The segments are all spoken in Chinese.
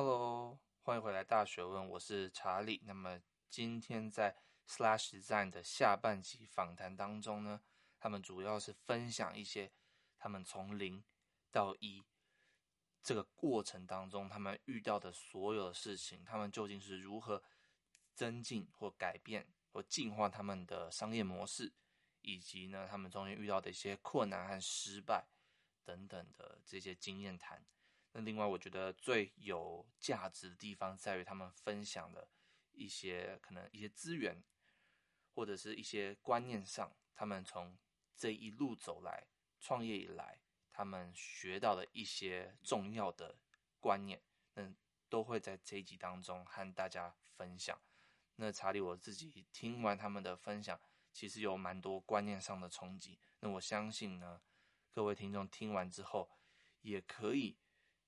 Hello，欢迎回来大学问，我是查理。那么今天在 Slash Design 的下半集访谈当中呢，他们主要是分享一些他们从零到一这个过程当中，他们遇到的所有事情，他们究竟是如何增进或改变或进化他们的商业模式，以及呢，他们中间遇到的一些困难和失败等等的这些经验谈。那另外，我觉得最有价值的地方在于他们分享的一些可能一些资源，或者是一些观念上，他们从这一路走来创业以来，他们学到的一些重要的观念，那都会在这一集当中和大家分享。那查理我自己听完他们的分享，其实有蛮多观念上的冲击。那我相信呢，各位听众听完之后也可以。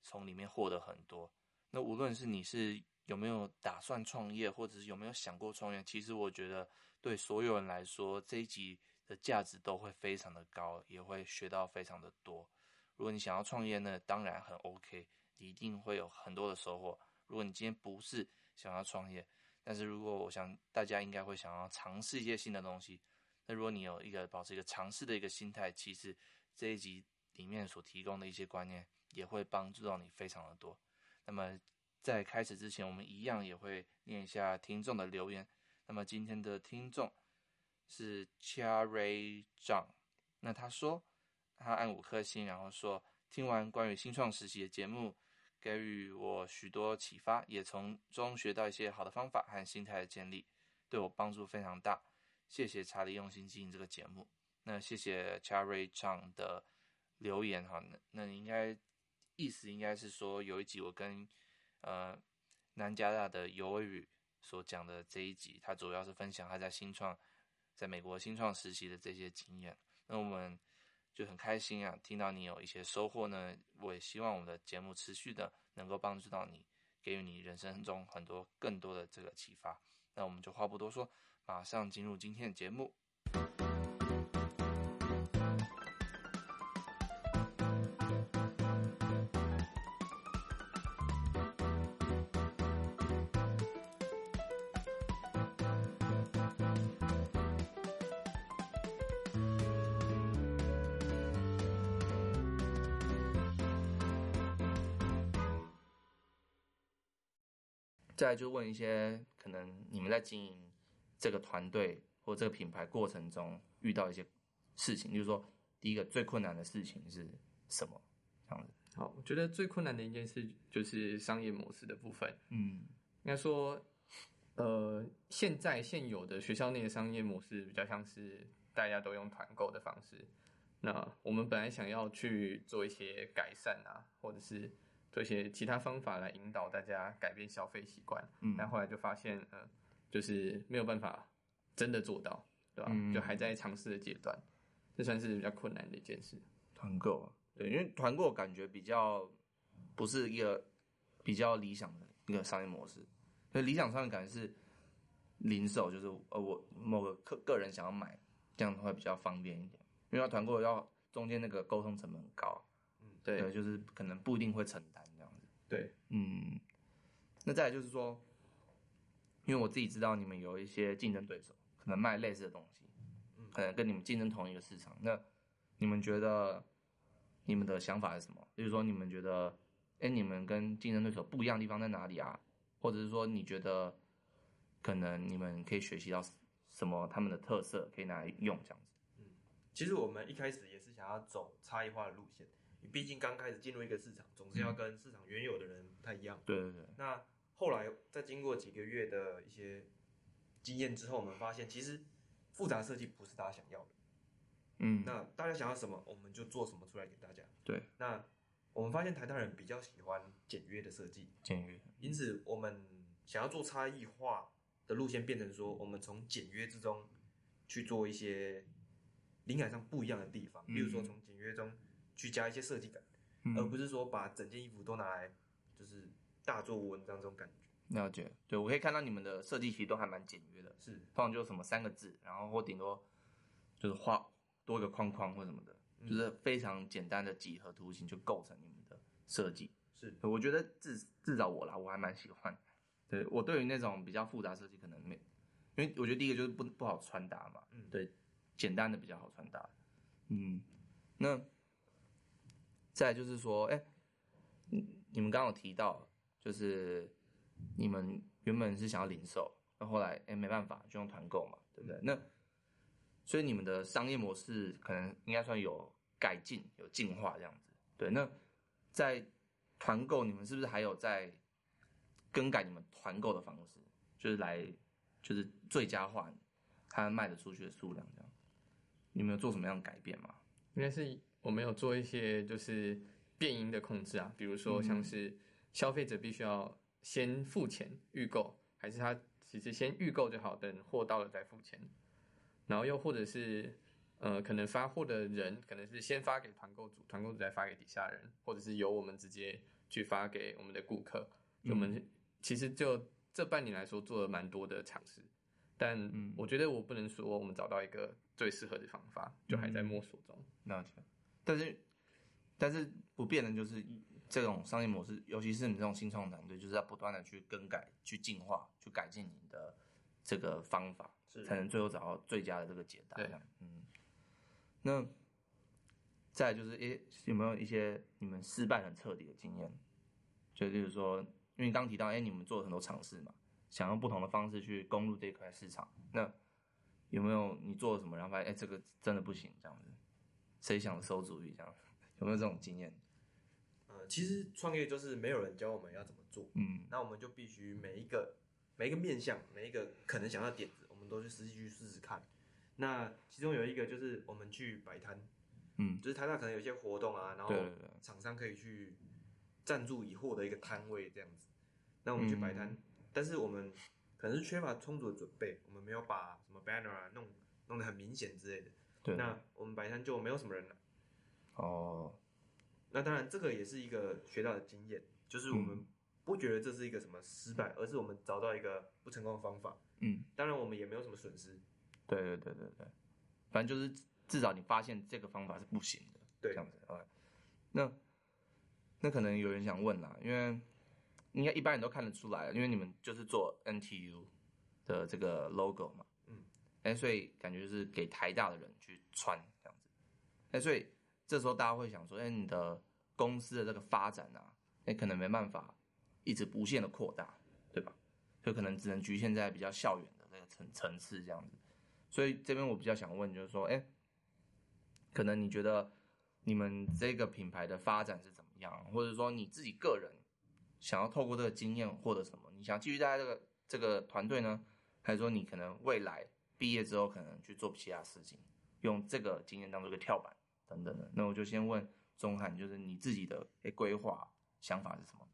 从里面获得很多。那无论是你是有没有打算创业，或者是有没有想过创业，其实我觉得对所有人来说，这一集的价值都会非常的高，也会学到非常的多。如果你想要创业呢，当然很 OK，你一定会有很多的收获。如果你今天不是想要创业，但是如果我想大家应该会想要尝试一些新的东西，那如果你有一个保持一个尝试的一个心态，其实这一集里面所提供的一些观念。也会帮助到你非常的多。那么在开始之前，我们一样也会念一下听众的留言。那么今天的听众是 Cherry Zhang，那他说他按五颗星，然后说听完关于新创实习的节目，给予我许多启发，也从中学到一些好的方法和心态的建立，对我帮助非常大。谢谢查理用心经营这个节目。那谢谢 Cherry Zhang 的留言哈，那那你应该。意思应该是说，有一集我跟呃南加大的尤伟宇所讲的这一集，他主要是分享他在新创在美国新创实习的这些经验。那我们就很开心啊，听到你有一些收获呢。我也希望我们的节目持续的能够帮助到你，给予你人生中很多更多的这个启发。那我们就话不多说，马上进入今天的节目。再来就问一些可能你们在经营这个团队或这个品牌过程中遇到一些事情，就是说第一个最困难的事情是什么？这样子。好，我觉得最困难的一件事就是商业模式的部分。嗯，应该说，呃，现在现有的学校内的商业模式比较像是大家都用团购的方式。那我们本来想要去做一些改善啊，或者是。做一些其他方法来引导大家改变消费习惯，嗯，但后来就发现，呃，就是没有办法真的做到，对吧？嗯，就还在尝试的阶段，这算是比较困难的一件事。团购，对，因为团购感觉比较不是一个比较理想的一个商业模式，所以理想上的感觉是零售，就是呃我某个个个人想要买，这样会比较方便一点，因为要团购要中间那个沟通成本很高。对，对，就是可能不一定会承担这样子。对，嗯，那再来就是说，因为我自己知道你们有一些竞争对手，可能卖类似的东西，可能跟你们竞争同一个市场。那你们觉得你们的想法是什么？就是说，你们觉得，哎，你们跟竞争对手不一样的地方在哪里啊？或者是说，你觉得可能你们可以学习到什么他们的特色，可以拿来用这样子？嗯，其实我们一开始也是想要走差异化的路线。你毕竟刚开始进入一个市场，总是要跟市场原有的人不太一样。对对对。那后来在经过几个月的一些经验之后，我们发现其实复杂设计不是大家想要的。嗯。那大家想要什么，我们就做什么出来给大家。对。那我们发现台大人比较喜欢简约的设计。简约。因此，我们想要做差异化的路线，变成说，我们从简约之中去做一些灵感上不一样的地方，例如说从简约中。去加一些设计感，嗯，而不是说把整件衣服都拿来就是大做文章这种感觉。了解，对，我可以看到你们的设计其实都还蛮简约的，是，通常就什么三个字，然后或顶多就是画多一个框框或什么的，嗯，就是非常简单的几何图形就构成你们的设计。是，我觉得至至少我啦，我还蛮喜欢。对，我对于那种比较复杂设计可能没，因为我觉得第一个就是不不好穿搭嘛。嗯，对，简单的比较好穿搭。嗯，那再就是说，哎、欸，你们刚刚有提到，就是你们原本是想要零售，那后来哎、没办法就用团购嘛，对不对？那所以你们的商业模式可能应该算有改进、有进化这样子。对，那在团购，你们是不是还有在更改你们团购的方式，就是来就是最佳化它卖得出去的数量这样？你们有做什么样的改变吗？应该是我们有做一些就是变音的控制啊，比如说像是消费者必须要先付钱预购，还是他其实先预购就好，等货到了再付钱，然后又或者是。呃，可能发货的人可能是先发给团购组，团购组再发给底下人，或者是由我们直接去发给我们的顾客。我们其实就这半年来说做了蛮多的尝试，但我觉得我不能说我们找到一个最适合的方法，就还在摸索中。了解。但是，但是不变的就是这种商业模式，尤其是你这种新创团队，就是要不断的去更改、去进化、去改进你的这个方法，才能最后找到最佳的这个解答。对，嗯。那再来就是，诶、欸，有没有一些你们失败很彻底的经验？就例如说，因为你刚提到，哎、欸，你们做了很多尝试嘛，想用不同的方式去攻入这一块市场。那有没有你做了什么，然后发现，哎、欸，这个真的不行，这样子，谁想收主意这样？有没有这种经验？呃，其实创业就是没有人教我们要怎么做，嗯，那我们就必须每一个每一个面向，每一个可能想要的点子，我们都去实际去试试看。那其中有一个就是我们去摆摊，嗯，就是台大可能有一些活动啊，然后厂商可以去赞助以获得一个摊位这样子。那我们去摆摊，嗯，但是我们可能是缺乏充足的准备，我们没有把什么 banner 啊弄弄得很明显之类的。对，那我们摆摊就没有什么人了。哦，那当然这个也是一个学到的经验，就是我们不觉得这是一个什么失败，而是我们找到一个不成功的方法。嗯，当然我们也没有什么损失。对对对对对，反正就是至少你发现这个方法是不行的，对，这样子。OK，那那可能有人想问啦，因为应该一般人都看得出来，因为你们就是做 NTU 的这个 logo 嘛，嗯，哎，所以感觉就是给台大的人去穿这样子，哎，所以这时候大家会想说，哎，你的公司的这个发展啊，哎，可能没办法一直无限的扩大，对吧？就可能只能局限在比较校园的那个层层次这样子。所以这边我比较想问，就是说，哎，可能你觉得你们这个品牌的发展是怎么样，或者说你自己个人想要透过这个经验获得什么？你想继续待在这个这个团队呢，还是说你可能未来毕业之后可能去做其他事情，用这个经验当做一个跳板等等的？那我就先问钟汉，就是你自己的规划想法是什么？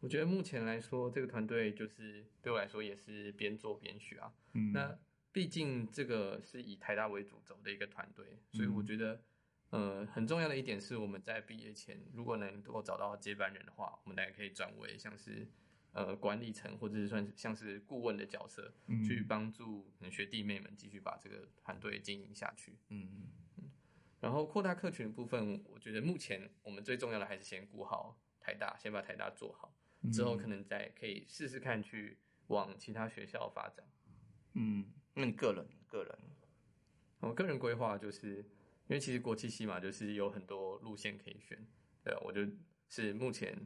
我觉得目前来说，这个团队就是对我来说也是边做边学啊。嗯，那。毕竟这个是以台大为主轴的一个团队，所以我觉得，呃，很重要的一点是我们在毕业前，如果能够找到接班人的话，我们大家可以转为像是呃管理层或者是算是像是顾问的角色，去帮助学弟妹们继续把这个团队经营下去。嗯嗯嗯。然后扩大客群的部分，我觉得目前我们最重要的还是先顾好台大，先把台大做好，之后可能再可以试试看去往其他学校发展。嗯。那你个人，个人，我个人规划就是，因为其实国际系嘛，就是有很多路线可以选，对啊，我就是目前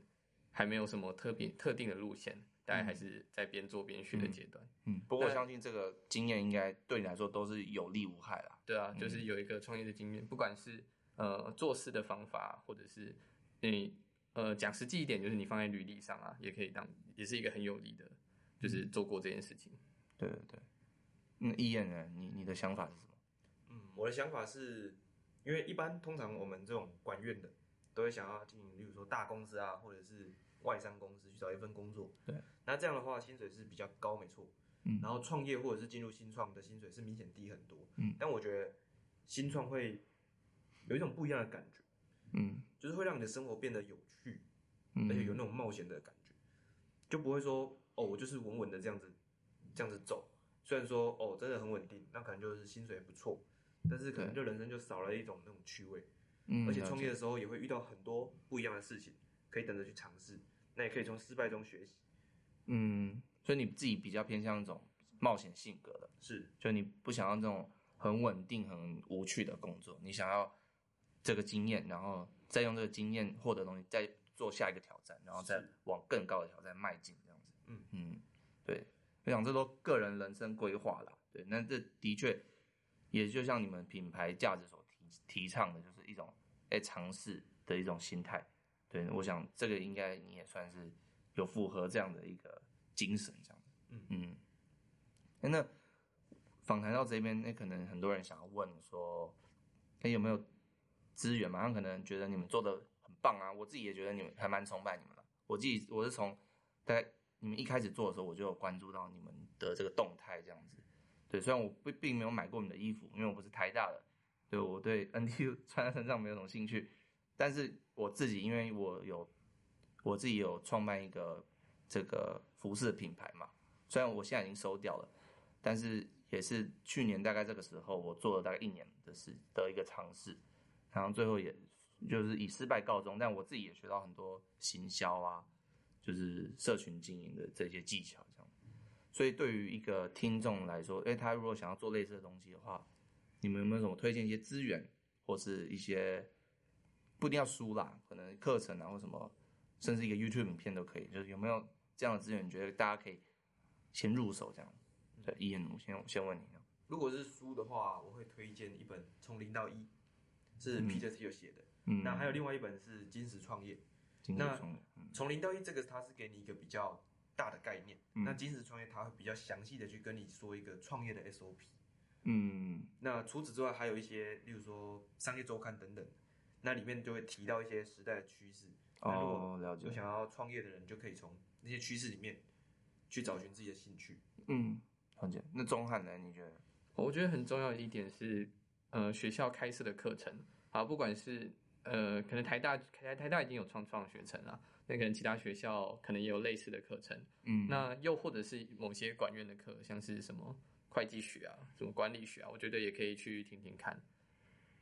还没有什么特别特定的路线，大概还是在边做边学的阶段。嗯，嗯，不过我相信这个经验应该对你来说都是有利无害啦。对啊，就是有一个创业的经验，不管是呃做事的方法，或者是你呃讲实际一点，就是你放在履历上啊，也可以当也是一个很有利的，就是做过这件事情。对对对。那，意燕呢？你你的想法是什么？嗯，我的想法是，因为一般通常我们这种管院的，都会想要进，例如说大公司啊，或者是外商公司去找一份工作。对。那这样的话，薪水是比较高，没错。嗯。然后创业或者是进入新创的薪水是明显低很多。嗯。但我觉得新创会有一种不一样的感觉。嗯。就是会让你的生活变得有趣，嗯。而且有那种冒险的感觉，就不会说哦，我就是稳稳的这样子，这样子走。虽然说哦，真的很稳定，那可能就是薪水也不错，但是可能就人生就少了一种那种趣味。嗯，而且创业的时候也会遇到很多不一样的事情，可以等着去尝试。那也可以从失败中学习。嗯，所以你自己比较偏向一种冒险性格的，是，就你不想要这种很稳定、很无趣的工作，你想要这个经验，然后再用这个经验获得东西，再做下一个挑战，然后再往更高的挑战迈进，这样子。嗯嗯，对，我想这都个人人生规划啦。对，那这的确也就像你们品牌价值所提提倡的，就是一种哎尝试的一种心态。对，我想这个应该你也算是有符合这样的一个精神，这样。嗯嗯。那访谈到这边，那可能很多人想要问说，哎，有没有资源嘛？他可能觉得你们做的很棒啊，我自己也觉得你们还蛮崇拜你们的。我自己我是从在你们一开始做的时候，我就有关注到你们的这个动态，这样子。对，虽然我并并没有买过你的衣服，因为我不是台大的，对，我对 NTU 穿在身上没有什么兴趣。但是我自己，因为我有我自己有创办一个这个服饰品牌嘛，虽然我现在已经收掉了，但是也是去年大概这个时候，我做了大概一年的事的一个尝试，然后最后也就是以失败告终。但我自己也学到很多行销啊，就是社群经营的这些技巧，这样。所以对于一个听众来说，诶，他如果想要做类似的东西的话，你们有没有什么推荐一些资源，或是一些？不一定要书啦，可能课程啊或什么，甚至一个 YouTube 影片都可以。就是有没有这样的资源，你觉得大家可以先入手这样？对，伊恩，我先我先问你。如果是书的话，我会推荐一本《从零到一》，是 Peter Thiel 写的。嗯。那还有另外一本是《金石创业。那从零到一这个，它是给你一个比较大的概念。嗯。那金石创业，它会比较详细的去跟你说一个创业的 SOP。嗯。那除此之外，还有一些，例如说商业周刊等等。那里面就会提到一些时代的趋势。哦，了解。有想要创业的人，就可以从那些趋势里面去找寻自己的兴趣。嗯，了解。那钟汉呢？你觉得？我觉得很重要的一点是，呃，学校开设的课程，好，不管是呃，可能台大台台大已经有创创学程了，那可能其他学校可能也有类似的课程。嗯，那又或者是某些管院的课，像是什么会计学啊，什么管理学啊，我觉得也可以去听听看。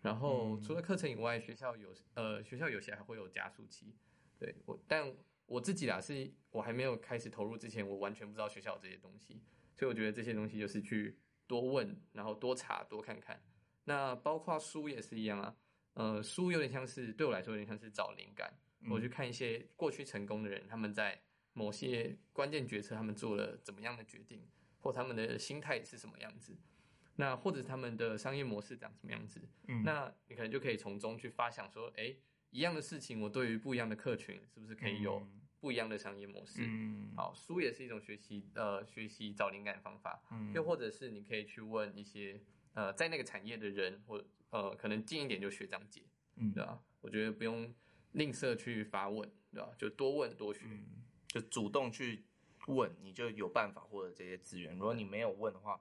然后除了课程以外，学校有呃学校有些还会有加速期，对我，但我自己啦，是我还没有开始投入之前，我完全不知道学校有这些东西，所以我觉得这些东西就是去多问，然后多查多看看。那包括书也是一样啊，呃，书有点像是对我来说有点像是找灵感，我去看一些过去成功的人，他们在某些关键决策，他们做了怎么样的决定，或他们的心态是什么样子。那或者他们的商业模式长什么样子？嗯，那你可能就可以从中去发想说，哎，一样的事情，我对于不一样的客群，是不是可以有不一样的商业模式？嗯，好，书也是一种学习，呃，学习找灵感的方法。嗯，又或者是你可以去问一些，呃，在那个产业的人，或呃，可能近一点就学长姐，嗯，对吧？我觉得不用吝啬去发问，对吧？就多问多学，嗯，就主动去问，你就有办法获得这些资源。如果你没有问的话，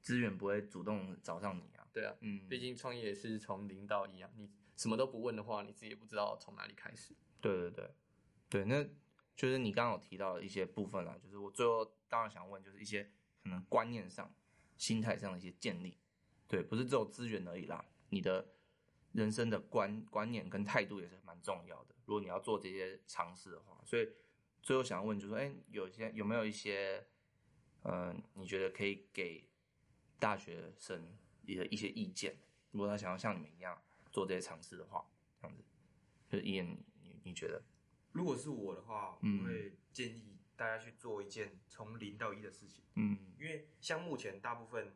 资源不会主动找上你啊，对啊，嗯，毕竟创业也是从零到一啊，你什么都不问的话，你自己也不知道从哪里开始。对对对，对，那就是你刚刚有提到的一些部分啊，就是我最后当然想问，就是一些可能观念上、心态上的一些建立，对，不是只有资源而已啦，你的人生的观观念跟态度也是蛮重要的。如果你要做这些尝试的话，所以最后想要问就是说，哎，有些有没有一些，嗯、呃，你觉得可以给大学生的一些意见，如果他想要像你们一样做这些尝试的话，这样子，就是伊恩，你你觉得？如果是我的话，嗯、我会建议大家去做一件从零到一的事情。嗯，因为像目前大部分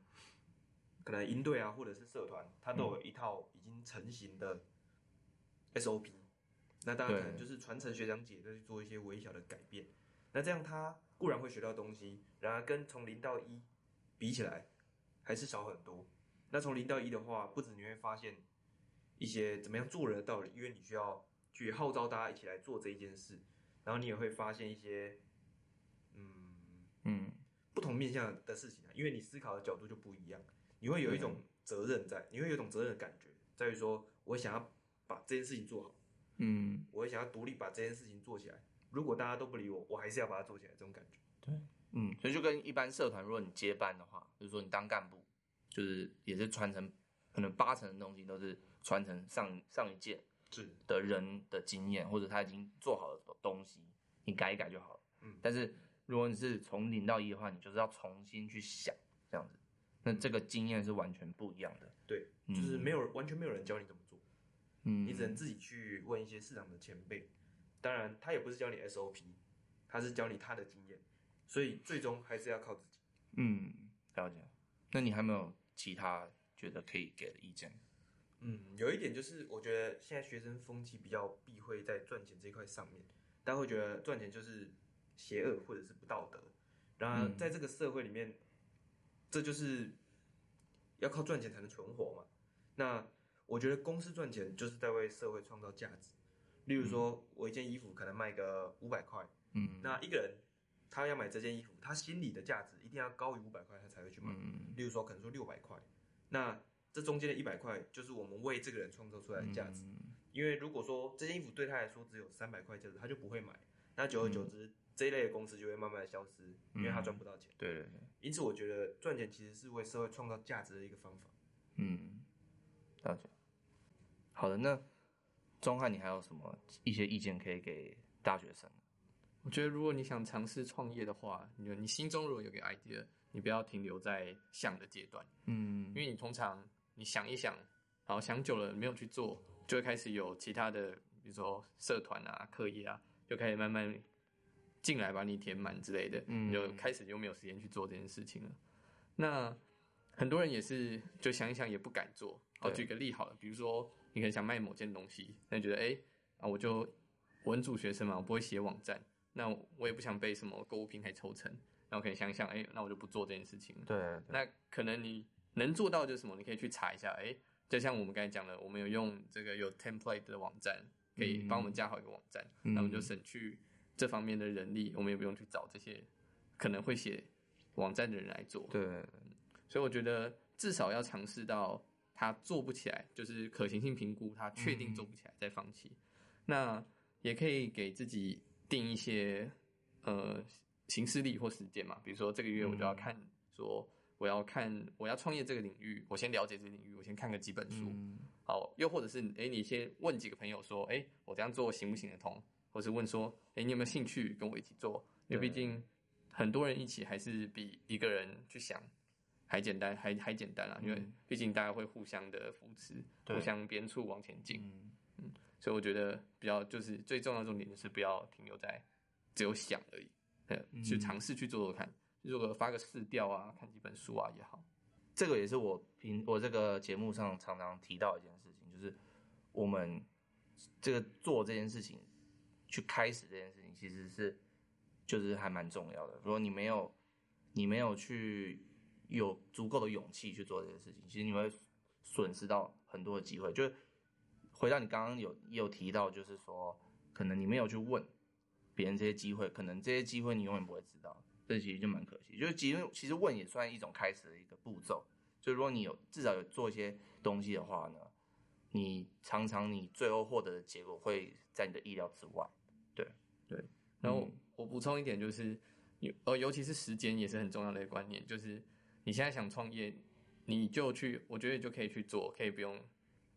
可能营队啊，或者是社团，它都有一套已经成型的 SOP，、嗯、那大家可能就是传承学长姐，再去做一些微小的改变。那这样他固然会学到东西，然而跟从零到一比起来，还是少很多。那从零到一的话，不止你会发现一些怎么样做人的道理，因为你需要去号召大家一起来做这一件事，然后你也会发现一些，嗯嗯，不同面向的事情啊，因为你思考的角度就不一样，你会有一种责任在，你会有一种责任的感觉，在于说我想要把这件事情做好，嗯，我会想要独立把这件事情做起来。如果大家都不理我，我还是要把它做起来，这种感觉。对。嗯，所以就跟一般社团，如果你接班的话，就是说你当干部，就是也是传承，可能八成的东西都是传承上上一届是。的人的经验，或者他已经做好的东西，你改一改就好了。嗯，但是如果你是从零到一的话，你就是要重新去想这样子，那这个经验是完全不一样的。对，嗯。就是没有完全没有人教你怎么做，嗯，你只能自己去问一些市场的前辈。当然，他也不是教你 SOP，他是教你他的经验，所以最终还是要靠自己。嗯，了解。那你还没有其他觉得可以给的意见？嗯，有一点就是，我觉得现在学生风气比较避讳在赚钱这一块上面，大家会觉得赚钱就是邪恶或者是不道德。然而，在这个社会里面，这就是要靠赚钱才能存活嘛。那我觉得公司赚钱就是在为社会创造价值。例如说，我一件衣服可能卖个五百块，嗯，那一个人他要买这件衣服，他心里的价值一定要高于五百块，他才会去买。嗯，例如说，可能说六百块，那这中间的一百块就是我们为这个人创造出来的价值。嗯因为如果说这件衣服对他来说只有三百块价值，他就不会买。那久而久之，这一类的公司就会慢慢的消失，因为他赚不到钱。对对对，因此，我觉得赚钱其实是为社会创造价值的一个方法。嗯，了解。好的，那钟汉，你还有什么一些意见可以给大学生？我觉得如果你想尝试创业的话，你就你心中如果有个 idea，你不要停留在想的阶段，嗯因为你通常你想一想，然后想久了没有去做，就会开始有其他的，比如说社团啊、课业啊，就开始慢慢进来把你填满之类的，嗯你就开始就没有时间去做这件事情了。那很多人也是就想一想也不敢做。好，对举个例好了，比如说你可能想卖某件东西，那你觉得哎、欸、啊，我就文组学生嘛，我不会写网站，那我也不想被什么购物平台抽成，那我可以想一想，哎、欸，那我就不做这件事情了。对，对那可能你能做到就是什么？你可以去查一下，哎、欸，就像我们刚才讲的，我们有用这个有 template 的网站，可以帮我们架好一个网站，嗯那我们就省去这方面的人力，我们也不用去找这些可能会写网站的人来做。对，所以我觉得至少要尝试到他做不起来，就是可行性评估，他确定做不起来再放弃。那也可以给自己定一些呃行事历或时间嘛，比如说这个月我就要看，说我要看我要创业这个领域，我先了解这个领域，我先看个几本书。嗯好，又或者是哎，你先问几个朋友说，哎，我这样做行不行得通？或是问说，哎，你有没有兴趣跟我一起做？因为毕竟很多人一起还是比一个人去想还简单，还还简单啦。因为毕竟大家会互相的扶持，互相鞭促往前进。嗯所以我觉得比较就是最重要的重点就是不要停留在只有想而已，呃，去尝试去做做看，如果发个试调啊，看几本书啊也好。这个也是我平我这个节目上常常提到一件事情，就是我们这个做这件事情，去开始这件事情，其实是就是还蛮重要的。如果你没有你没有去有足够的勇气去做这件事情，其实你会损失到很多的机会。就是回到你刚刚有也有提到，就是说可能你没有去问别人这些机会，可能这些机会你永远不会知道。这其实就蛮可惜，就是其实其实问也算一种开始的一个步骤。就如果你有至少有做一些东西的话呢，你常常你最后获得的结果会在你的意料之外。对对，然后嗯我补充一点就是，尤呃，尤其是时间也是很重要的一个观念，就是你现在想创业，你就去，我觉得就可以去做，可以不用，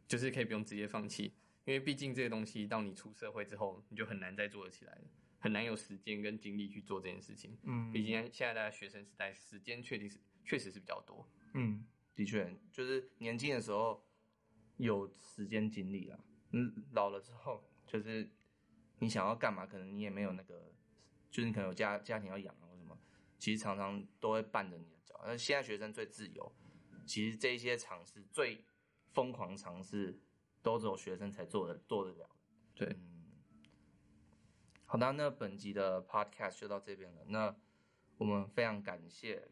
就是可以不用直接放弃，因为毕竟这些东西到你出社会之后，你就很难再做得起来了，很难有时间跟精力去做这件事情。嗯毕竟现在大家学生时代，时间确定是确实是比较多。嗯，的确，就是年轻的时候有时间精力啦，嗯，老了之后就是你想要干嘛，可能你也没有那个，就是你可能有家家庭要养啊或什么，其实常常都会绊着你的脚。那现在学生最自由，其实这一些尝试最疯狂尝试，都只有学生才做得做得了。对，嗯，好的，那本集的 podcast 就到这边了。那我们非常感谢，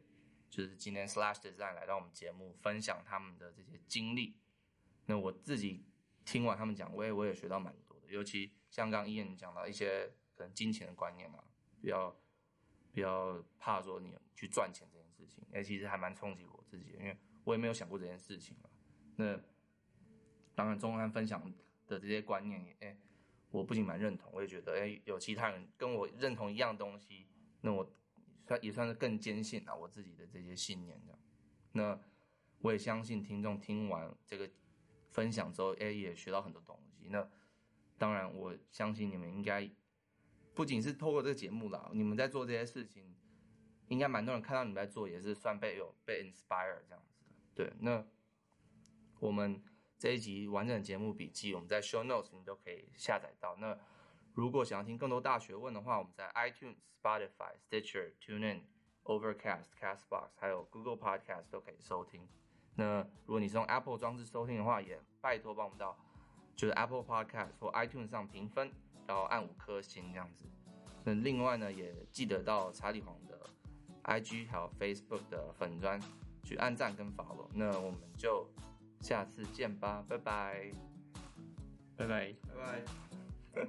就是今天 Slash Design 来到我们节目，分享他们的这些经历。那我自己听完他们讲，我也我也学到蛮多的，尤其像刚刚 Ian 讲到一些可能金钱的观念啊，比较比较怕说你去赚钱这件事情，哎，其实还蛮冲击我自己的，因为我也没有想过这件事情啊。那当然，中安分享的这些观念，哎，我不仅蛮认同，我也觉得，哎，有其他人跟我认同一样东西，那我算也算是更坚信了我自己的这些信念这样。那我也相信听众听完这个分享之后，哎，也学到很多东西。那当然，我相信你们应该不仅是透过这个节目啦，你们在做这些事情，应该蛮多人看到你们在做，也是算被有被 inspire 这样子。对，那我们这一集完整的节目笔记，我们在 show notes 你都可以下载到。那如果想要听更多大学问的话，我们在 iTunes、Spotify、Stitcher、TuneIn、Overcast、Castbox 还有 Google Podcast 都可以收听。那如果你是用 Apple 装置收听的话，也拜托帮我们到就是 Apple Podcast 或 iTunes 上评分，然后按五颗星这样子。那另外呢，也记得到查理黄的 IG 还有 Facebook 的粉专去按赞跟 follow。那我们就下次见吧，拜拜，拜拜，拜拜。